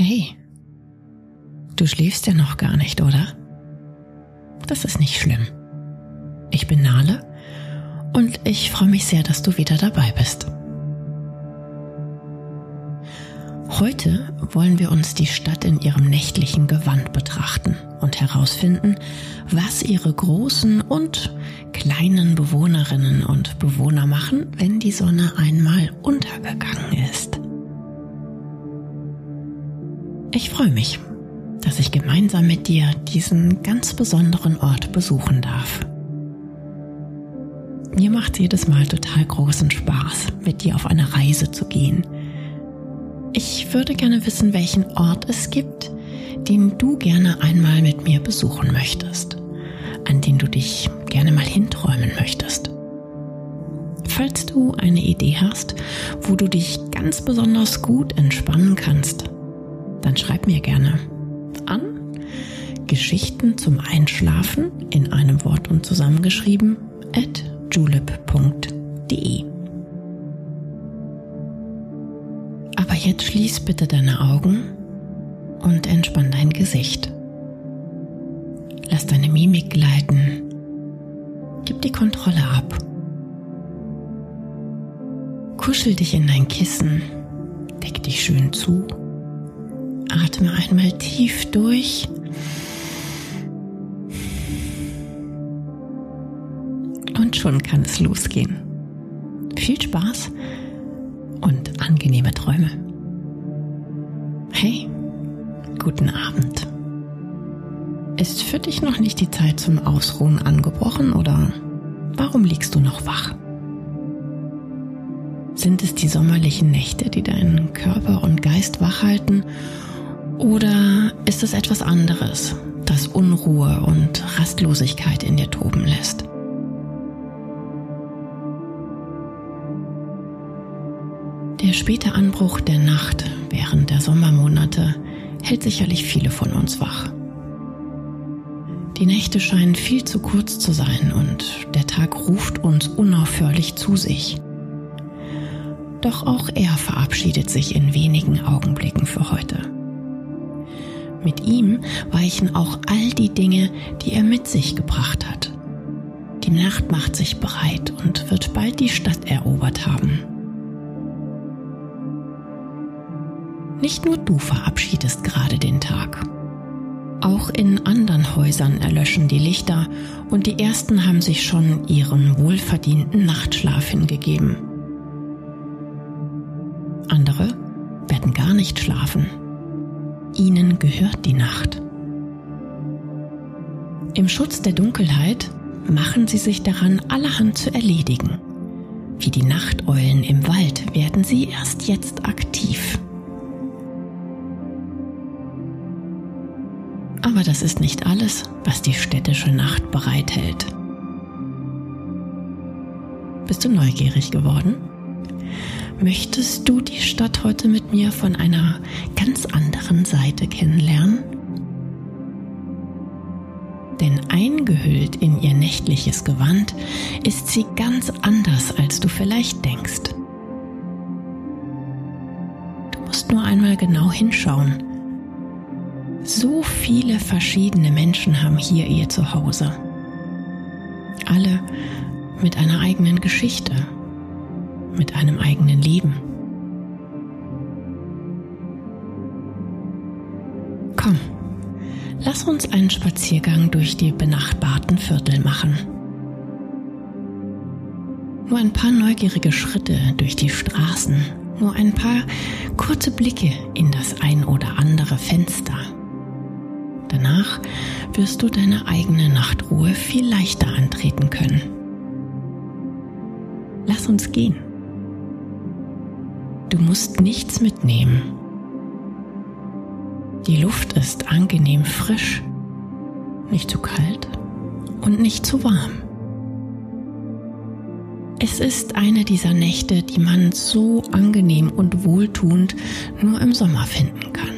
Hey, du schläfst ja noch gar nicht, oder? Das ist nicht schlimm. Ich bin Nale und ich freue mich sehr, dass du wieder dabei bist. Heute wollen wir uns die Stadt in ihrem nächtlichen Gewand betrachten und herausfinden, was ihre großen und kleinen Bewohnerinnen und Bewohner machen, wenn die Sonne einmal untergegangen ist. Ich freue mich, dass ich gemeinsam mit dir diesen ganz besonderen Ort besuchen darf. Mir macht jedes Mal total großen Spaß, mit dir auf eine Reise zu gehen. Ich würde gerne wissen, welchen Ort es gibt, den du gerne einmal mit mir besuchen möchtest, an den du dich gerne mal hinträumen möchtest. Falls du eine Idee hast, wo du dich ganz besonders gut entspannen kannst, dann schreib mir gerne an Geschichten zum Einschlafen in einem Wort und zusammengeschrieben at julep.de. Aber jetzt schließ bitte deine Augen und entspann dein Gesicht. Lass deine Mimik gleiten. Gib die Kontrolle ab. Kuschel dich in dein Kissen. Deck dich schön zu Atme einmal tief durch. Und schon kann es losgehen. Viel Spaß und angenehme Träume. Hey, guten Abend. Ist für dich noch nicht die Zeit zum Ausruhen angebrochen oder warum liegst du noch wach? Sind es die sommerlichen Nächte, die deinen Körper und Geist wach halten oder ist es etwas anderes, das Unruhe und Rastlosigkeit in dir toben lässt? Der späte Anbruch der Nacht während der Sommermonate hält sicherlich viele von uns wach. Die Nächte scheinen viel zu kurz zu sein und der Tag ruft uns unaufhörlich zu sich. Doch auch er verabschiedet sich in wenigen Augenblicken für heute. Mit ihm weichen auch all die Dinge, die er mit sich gebracht hat. Die Nacht macht sich bereit und wird bald die Stadt erobert haben. Nicht nur du verabschiedest gerade den Tag. Auch in anderen Häusern erlöschen die Lichter und die ersten haben sich schon ihren wohlverdienten Nachtschlaf hingegeben. Andere werden gar nicht schlafen ihnen gehört die Nacht. Im Schutz der Dunkelheit machen sie sich daran, allerhand zu erledigen. Wie die Nachteulen im Wald werden sie erst jetzt aktiv. Aber das ist nicht alles, was die städtische Nacht bereithält. Bist du neugierig geworden? Möchtest du die Stadt heute mit mir von einer ganz anderen Seite kennenlernen? Denn eingehüllt in ihr nächtliches Gewand ist sie ganz anders, als du vielleicht denkst. Du musst nur einmal genau hinschauen. So viele verschiedene Menschen haben hier ihr Zuhause. Alle mit einer eigenen Geschichte mit einem eigenen Leben. Komm, lass uns einen Spaziergang durch die benachbarten Viertel machen. Nur ein paar neugierige Schritte durch die Straßen, nur ein paar kurze Blicke in das ein oder andere Fenster. Danach wirst du deine eigene Nachtruhe viel leichter antreten können. Lass uns gehen. Du musst nichts mitnehmen. Die Luft ist angenehm frisch, nicht zu kalt und nicht zu warm. Es ist eine dieser Nächte, die man so angenehm und wohltuend nur im Sommer finden kann.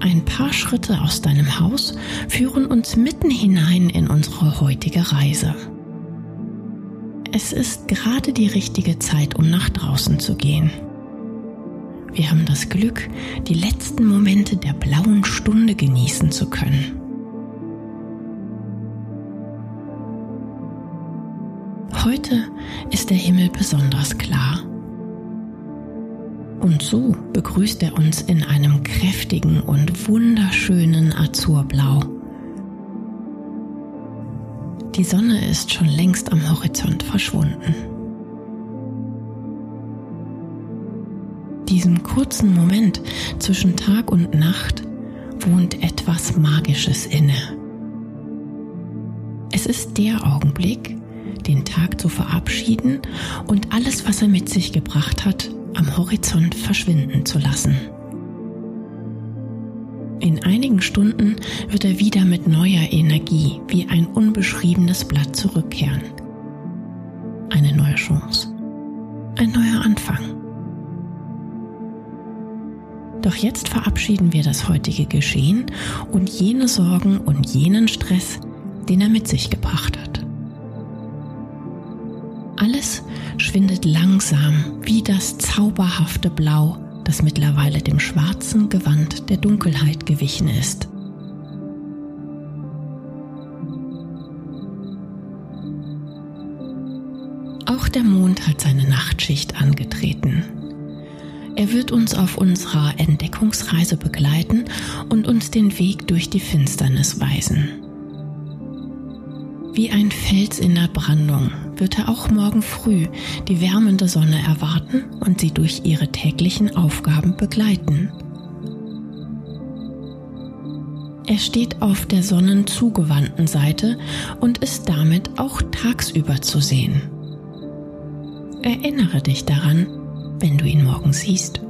Ein paar Schritte aus deinem Haus führen uns mitten hinein in unsere heutige Reise. Es ist gerade die richtige Zeit, um nach draußen zu gehen. Wir haben das Glück, die letzten Momente der blauen Stunde genießen zu können. Heute ist der Himmel besonders klar. Und so begrüßt er uns in einem kräftigen und wunderschönen Azurblau. Die Sonne ist schon längst am Horizont verschwunden. Diesem kurzen Moment zwischen Tag und Nacht wohnt etwas Magisches inne. Es ist der Augenblick, den Tag zu verabschieden und alles, was er mit sich gebracht hat, am Horizont verschwinden zu lassen. In einigen Stunden wird er wieder mit neuer Energie wie ein unbeschriebenes Blatt zurückkehren. Eine neue Chance. Ein neuer Anfang. Doch jetzt verabschieden wir das heutige Geschehen und jene Sorgen und jenen Stress, den er mit sich gebracht hat. Alles schwindet langsam wie das zauberhafte Blau, das mittlerweile dem schwarzen Gewand der Dunkelheit gewichen ist. Auch der Mond hat seine Nachtschicht angetreten. Er wird uns auf unserer Entdeckungsreise begleiten und uns den Weg durch die Finsternis weisen. Wie ein Fels in der Brandung wird er auch morgen früh die wärmende Sonne erwarten und sie durch ihre täglichen Aufgaben begleiten. Er steht auf der sonnenzugewandten Seite und ist damit auch tagsüber zu sehen. Erinnere dich daran, wenn du ihn morgen siehst.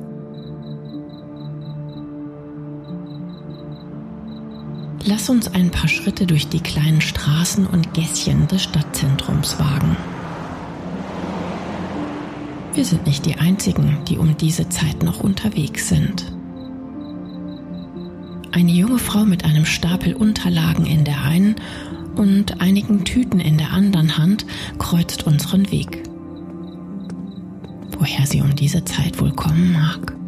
Lass uns ein paar Schritte durch die kleinen Straßen und Gässchen des Stadtzentrums wagen. Wir sind nicht die Einzigen, die um diese Zeit noch unterwegs sind. Eine junge Frau mit einem Stapel Unterlagen in der einen und einigen Tüten in der anderen Hand kreuzt unseren Weg. Woher sie um diese Zeit wohl kommen mag?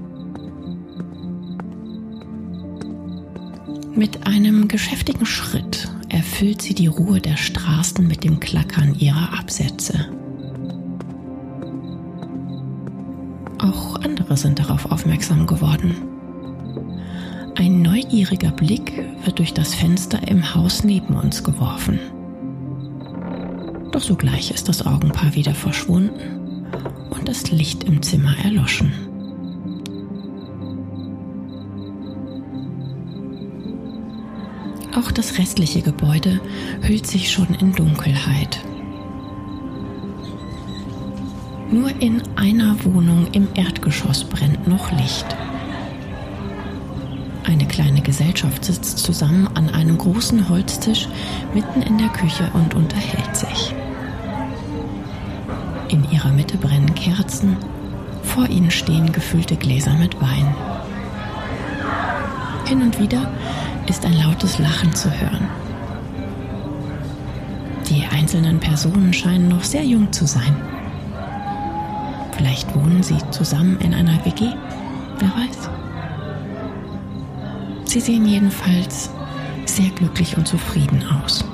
Mit einem geschäftigen Schritt erfüllt sie die Ruhe der Straßen mit dem Klackern ihrer Absätze. Auch andere sind darauf aufmerksam geworden. Ein neugieriger Blick wird durch das Fenster im Haus neben uns geworfen. Doch sogleich ist das Augenpaar wieder verschwunden und das Licht im Zimmer erloschen. Auch das restliche Gebäude hüllt sich schon in Dunkelheit. Nur in einer Wohnung im Erdgeschoss brennt noch Licht. Eine kleine Gesellschaft sitzt zusammen an einem großen Holztisch mitten in der Küche und unterhält sich. In ihrer Mitte brennen Kerzen, vor ihnen stehen gefüllte Gläser mit Wein. Hin und wieder ist ein lautes Lachen zu hören. Die einzelnen Personen scheinen noch sehr jung zu sein. Vielleicht wohnen sie zusammen in einer WG, wer weiß. Sie sehen jedenfalls sehr glücklich und zufrieden aus.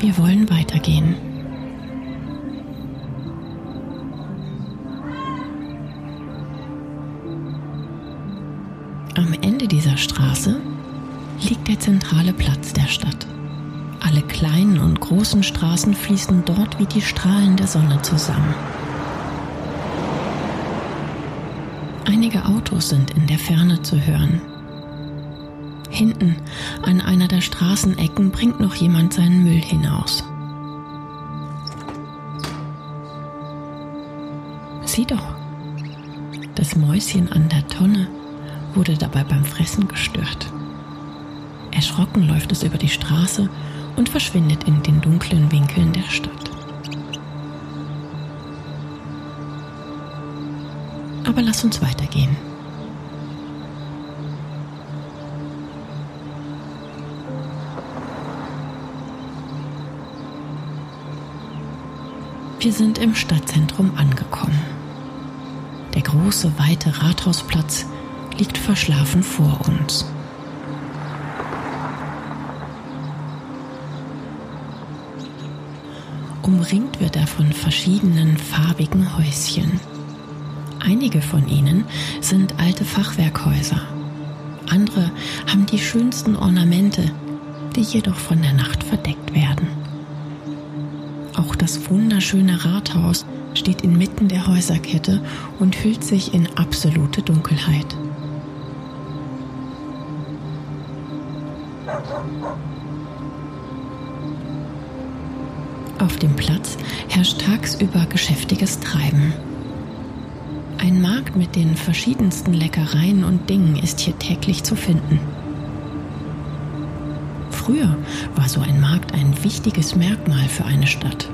Wir wollen weitergehen. Dieser Straße liegt der zentrale Platz der Stadt. Alle kleinen und großen Straßen fließen dort wie die Strahlen der Sonne zusammen. Einige Autos sind in der Ferne zu hören. Hinten an einer der Straßenecken bringt noch jemand seinen Müll hinaus. Sieh doch, das Mäuschen an der Tonne wurde dabei beim Fressen gestört. Erschrocken läuft es über die Straße und verschwindet in den dunklen Winkeln der Stadt. Aber lass uns weitergehen. Wir sind im Stadtzentrum angekommen. große, weite Rathausplatz liegt verschlafen vor uns. Umringt wird er von verschiedenen farbigen Häuschen. Einige von ihnen sind alte Fachwerkhäuser. Andere haben die schönsten Ornamente, die jedoch von der Nacht verdeckt werden. Auch das wunderschöne Rathaus steht inmitten der Häuserkette und hüllt sich in absolute Dunkelheit. Auf dem Platz herrscht tagsüber geschäftiges Treiben. Ein Markt mit den verschiedensten Leckereien und Dingen ist hier täglich zu finden. Früher war so ein Markt ein wichtiges Merkmal für eine Stadt.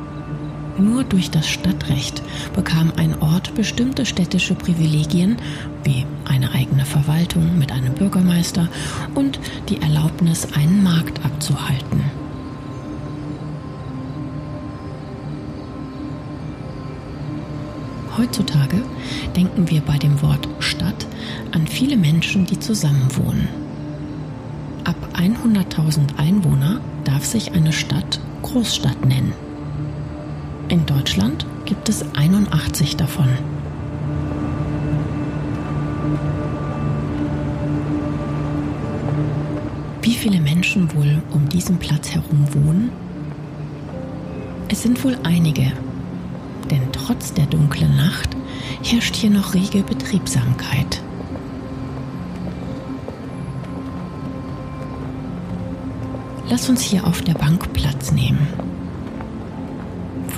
Nur durch das Stadtrecht bekam ein Ort bestimmte städtische Privilegien wie eine eigene Verwaltung mit einem Bürgermeister und die Erlaubnis, einen Markt abzuhalten. Heutzutage denken wir bei dem Wort Stadt an viele Menschen, die zusammenwohnen. Ab 100.000 Einwohner darf sich eine Stadt Großstadt nennen. In Deutschland gibt es 81 davon. Wie viele Menschen wohl um diesen Platz herum wohnen? Es sind wohl einige, denn trotz der dunklen Nacht herrscht hier noch rege Betriebsamkeit. Lass uns hier auf der Bank Platz nehmen.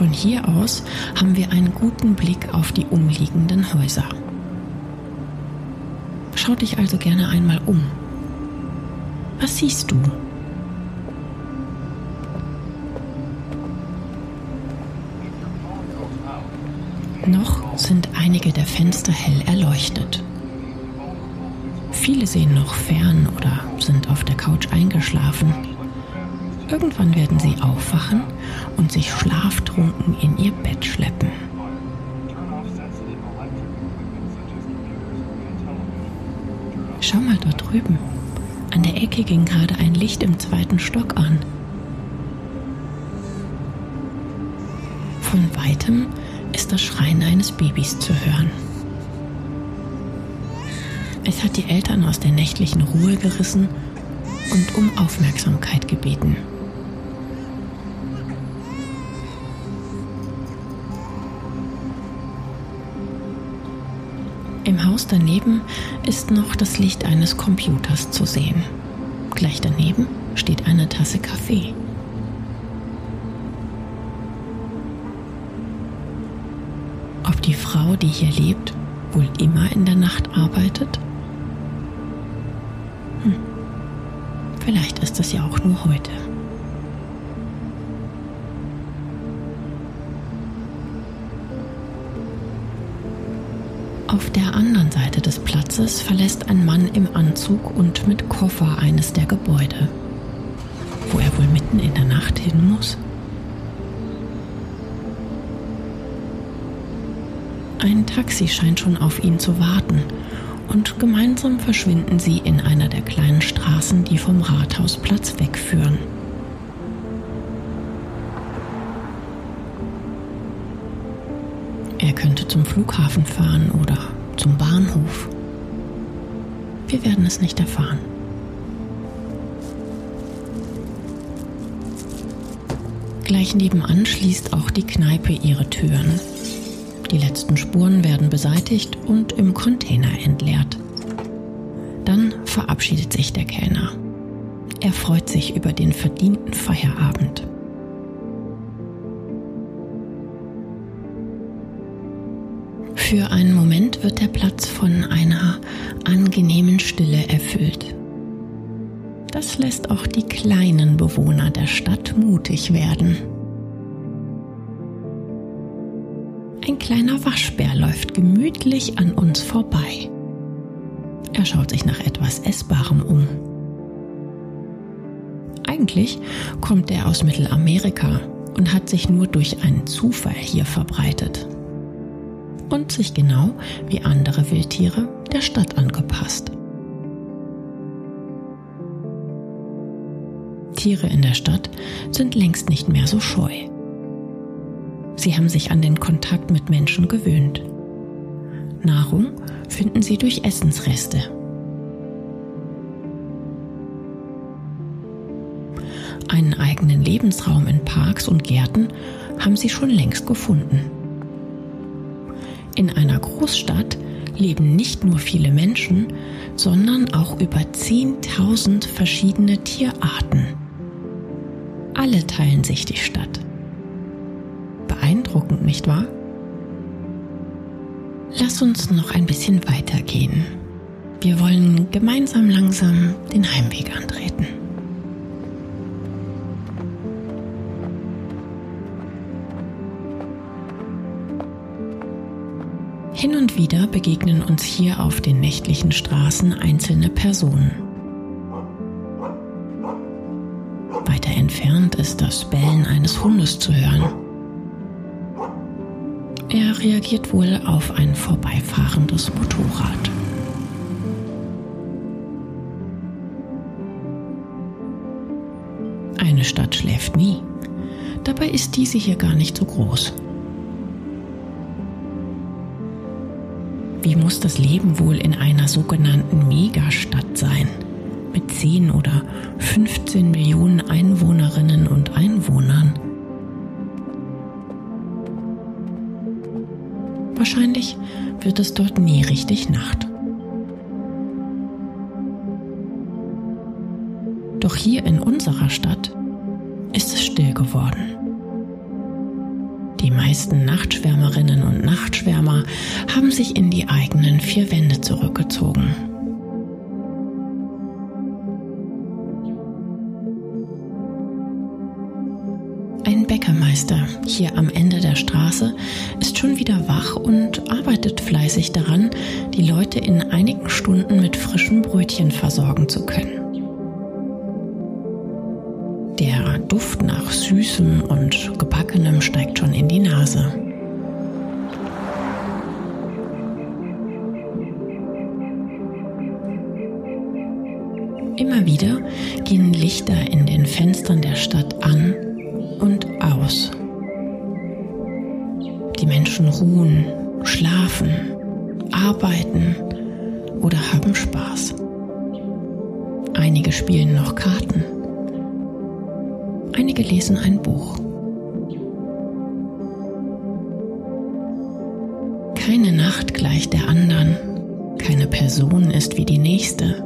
Von hier aus haben wir einen guten Blick auf die umliegenden Häuser. Schau dich also gerne einmal um. Was siehst du? Noch sind einige der Fenster hell erleuchtet. Viele sehen noch fern oder sind auf der Couch eingeschlafen. Irgendwann werden sie aufwachen und sich schlaftrunken in ihr Bett schleppen. Schau mal dort drüben. An der Ecke ging gerade ein Licht im zweiten Stock an. Von weitem ist das Schreien eines Babys zu hören. Es hat die Eltern aus der nächtlichen Ruhe gerissen und um Aufmerksamkeit gebeten. Haus daneben ist noch das Licht eines Computers zu sehen. Gleich daneben steht eine Tasse Kaffee. Ob die Frau, die hier lebt, wohl immer in der Nacht arbeitet? Hm. Vielleicht ist es ja auch nur heute. Auf der anderen Seite des Platzes verlässt ein Mann im Anzug und mit Koffer eines der Gebäude, wo er wohl mitten in der Nacht hin muss. Ein Taxi scheint schon auf ihn zu warten und gemeinsam verschwinden sie in einer der kleinen Straßen, die vom Rathausplatz wegführen. Er könnte zum Flughafen fahren oder zum Bahnhof. Wir werden es nicht erfahren. Gleich nebenan schließt auch die Kneipe ihre Türen. Die letzten Spuren werden beseitigt und im Container entleert. Dann verabschiedet sich der Kellner. Er freut sich über den verdienten Feierabend. Für einen Moment wird der Platz von einer angenehmen Stille erfüllt. Das lässt auch die kleinen Bewohner der Stadt mutig werden. Ein kleiner Waschbär läuft gemütlich an uns vorbei. Er schaut sich nach etwas Essbarem um. Eigentlich kommt er aus Mittelamerika und hat sich nur durch einen Zufall hier verbreitet. Und sich genau wie andere Wildtiere der Stadt angepasst. Tiere in der Stadt sind längst nicht mehr so scheu. Sie haben sich an den Kontakt mit Menschen gewöhnt. Nahrung finden sie durch Essensreste. Einen eigenen Lebensraum in Parks und Gärten haben sie schon längst gefunden. In einer Großstadt leben nicht nur viele Menschen, sondern auch über 10.000 verschiedene Tierarten. Alle teilen sich die Stadt. Beeindruckend, nicht wahr? Lass uns noch ein bisschen weitergehen. Wir wollen gemeinsam langsam den Heimweg antreten. Hin und wieder begegnen uns hier auf den nächtlichen Straßen einzelne Personen. Weiter entfernt ist das Bellen eines Hundes zu hören. Er reagiert wohl auf ein vorbeifahrendes Motorrad. Eine Stadt schläft nie. Dabei ist diese hier gar nicht so groß. Wie muss das Leben wohl in einer sogenannten Megastadt sein? Mit 10 oder 15 Millionen Einwohnerinnen und Einwohnern? Wahrscheinlich wird es dort nie richtig Nacht. Doch hier in unserer Stadt ist es still geworden. Die meisten Nachtschwärmerinnen und Nachtschwärmer haben sich in die eigenen vier Wände zurückgezogen. Ein Bäckermeister hier am Ende der Straße ist schon wieder wach und arbeitet fleißig daran, die Leute in einigen Stunden mit frischen Brötchen versorgen zu können. Der Duft nach Süßem und Gebackenem steigt schon Nase. Immer wieder gehen Lichter in den Fenstern der Stadt an und aus. Die Menschen ruhen, schlafen, arbeiten oder haben Spaß. Einige spielen noch Karten. Einige lesen ein Buch. Keine Nacht gleicht der anderen, keine Person ist wie die nächste.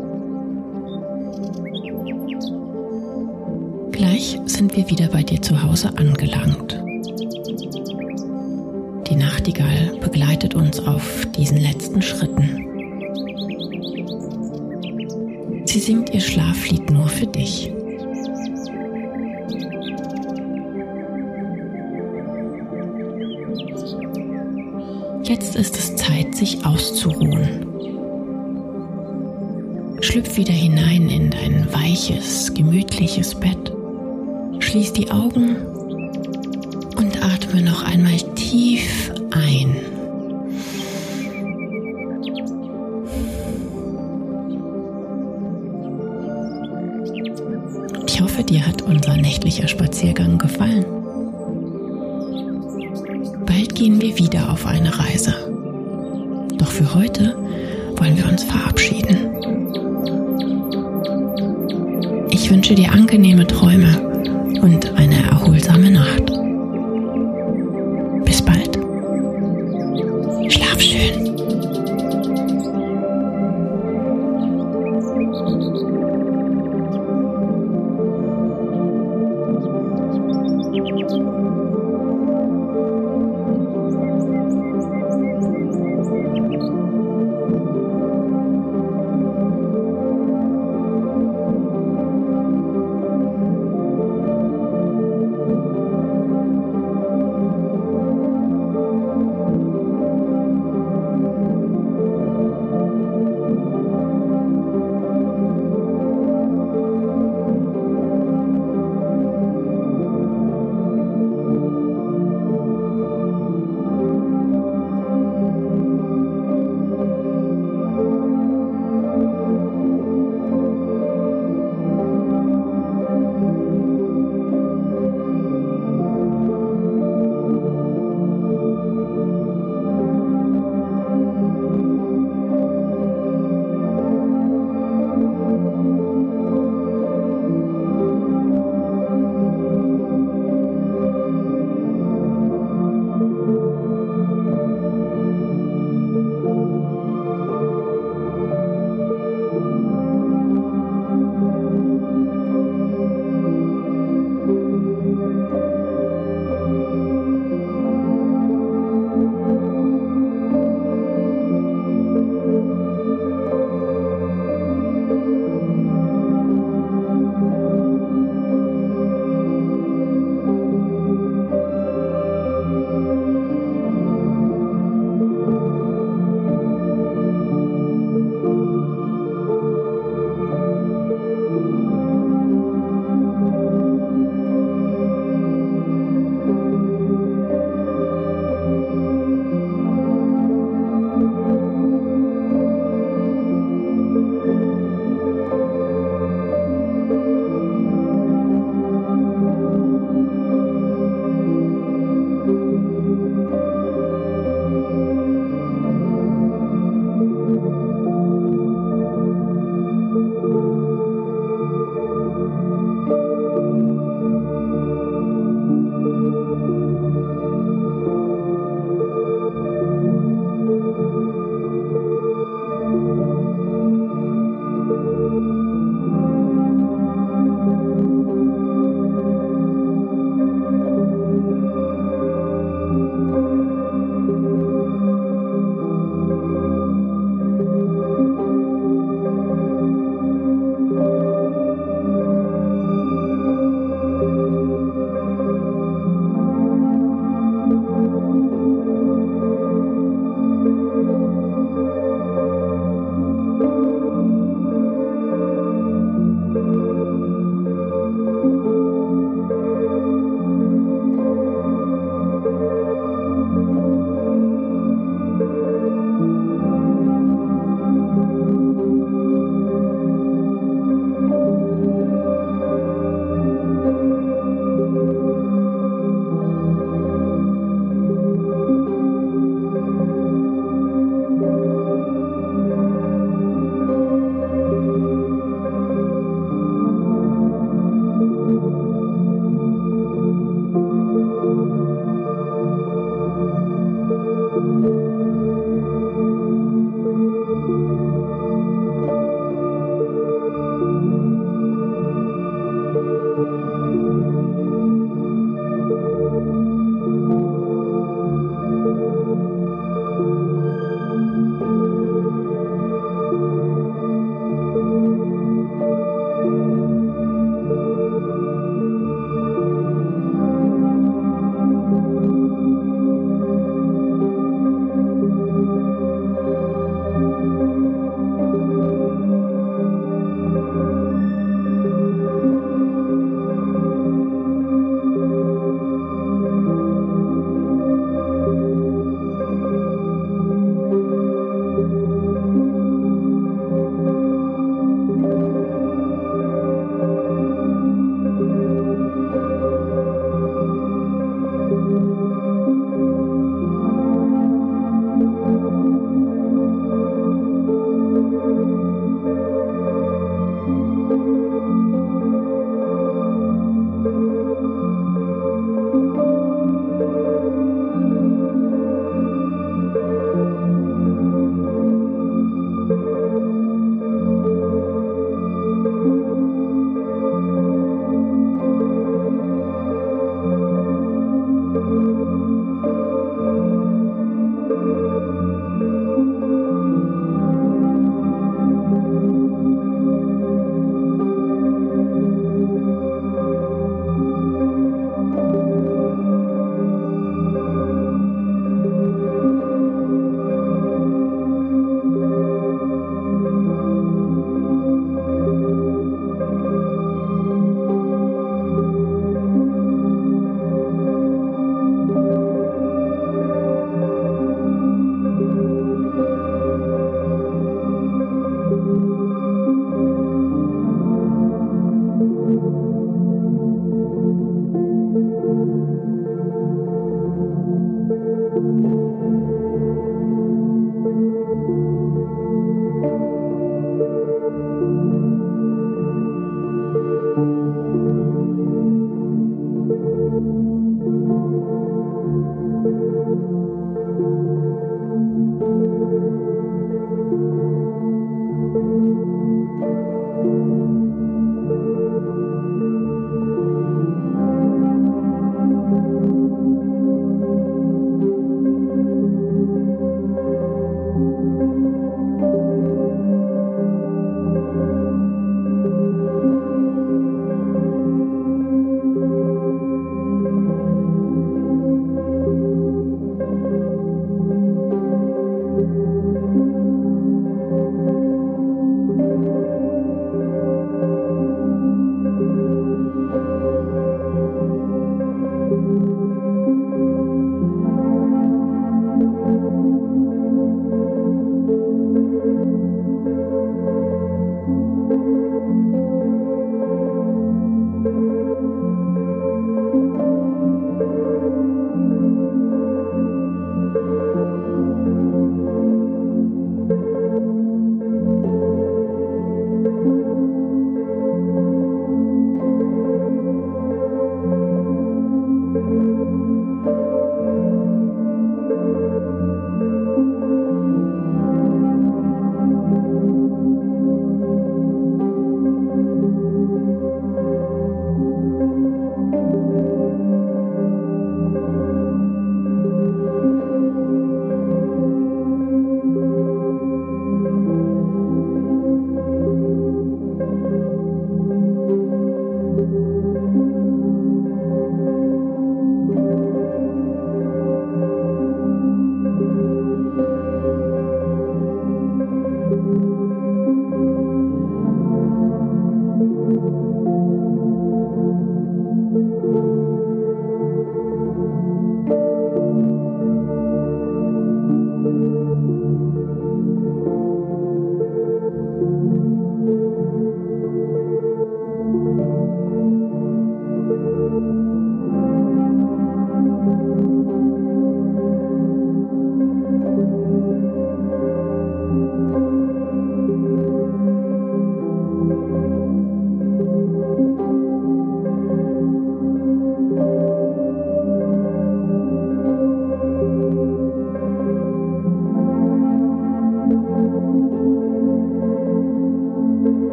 Gleich sind wir wieder bei dir zu Hause angelangt. Die Nachtigall begleitet uns auf diesen letzten Schritten. Sie singt ihr Schlaflied nur für dich. Jetzt ist es Zeit, sich auszuruhen. Schlüpf wieder hinein in dein weiches, gemütliches Bett. Schließ die Augen und atme noch einmal tief ein. Ich hoffe, dir hat unser nächtlicher Spaziergang gefallen gehen wir wieder auf eine Reise. Doch für heute wollen wir uns verabschieden. Ich wünsche dir angenehme Träume und eine erholsame Nacht.